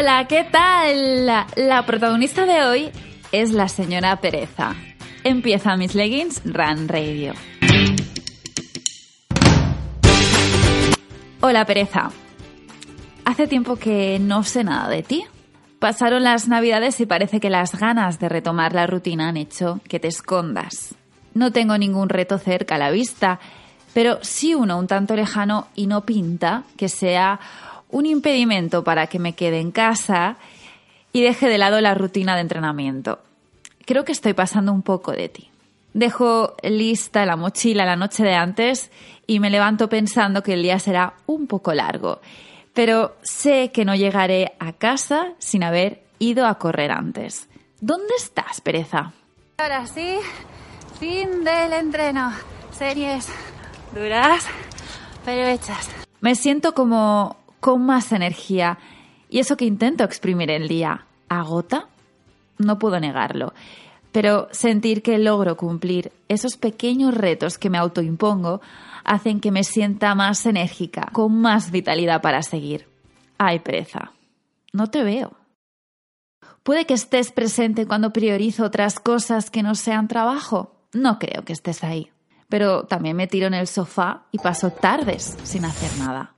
Hola, ¿qué tal? La protagonista de hoy es la señora Pereza. Empieza Miss Leggings Run Radio. Hola, Pereza. Hace tiempo que no sé nada de ti. Pasaron las navidades y parece que las ganas de retomar la rutina han hecho que te escondas. No tengo ningún reto cerca a la vista, pero sí uno un tanto lejano y no pinta que sea un impedimento para que me quede en casa y deje de lado la rutina de entrenamiento. Creo que estoy pasando un poco de ti. Dejo lista la mochila la noche de antes y me levanto pensando que el día será un poco largo, pero sé que no llegaré a casa sin haber ido a correr antes. ¿Dónde estás, pereza? Ahora sí, fin del entreno. Series duras, pero hechas. Me siento como con más energía. Y eso que intento exprimir el día, ¿agota? No puedo negarlo. Pero sentir que logro cumplir esos pequeños retos que me autoimpongo hacen que me sienta más enérgica, con más vitalidad para seguir. Ay, pereza. No te veo. Puede que estés presente cuando priorizo otras cosas que no sean trabajo. No creo que estés ahí. Pero también me tiro en el sofá y paso tardes sin hacer nada.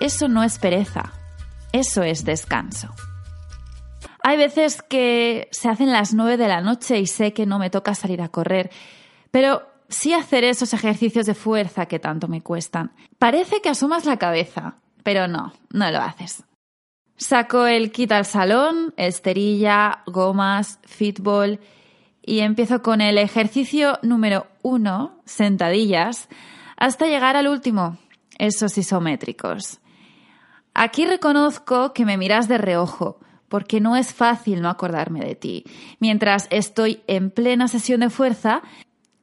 Eso no es pereza, eso es descanso. Hay veces que se hacen las nueve de la noche y sé que no me toca salir a correr, pero sí hacer esos ejercicios de fuerza que tanto me cuestan. Parece que asumas la cabeza, pero no, no lo haces. Saco el kit al salón, esterilla, gomas, fitball y empiezo con el ejercicio número uno, sentadillas, hasta llegar al último, esos isométricos. Aquí reconozco que me miras de reojo, porque no es fácil no acordarme de ti, mientras estoy en plena sesión de fuerza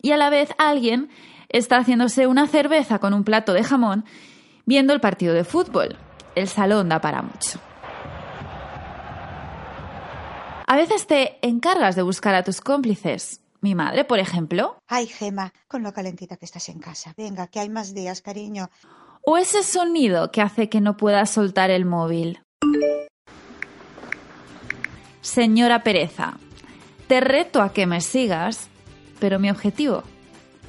y a la vez alguien está haciéndose una cerveza con un plato de jamón viendo el partido de fútbol. El salón da para mucho. A veces te encargas de buscar a tus cómplices. Mi madre, por ejemplo. Ay, Gema, con lo calentita que estás en casa. Venga, que hay más días, cariño o ese sonido que hace que no pueda soltar el móvil. Señora Pereza, te reto a que me sigas, pero mi objetivo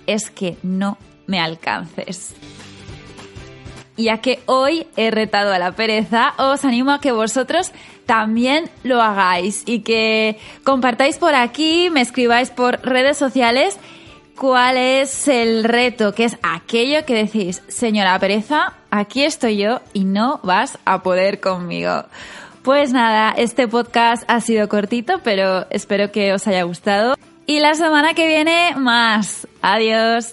es que no me alcances. Ya que hoy he retado a la pereza, os animo a que vosotros también lo hagáis y que compartáis por aquí, me escribáis por redes sociales cuál es el reto, que es aquello que decís, señora pereza, aquí estoy yo y no vas a poder conmigo. Pues nada, este podcast ha sido cortito, pero espero que os haya gustado. Y la semana que viene más. Adiós.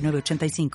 85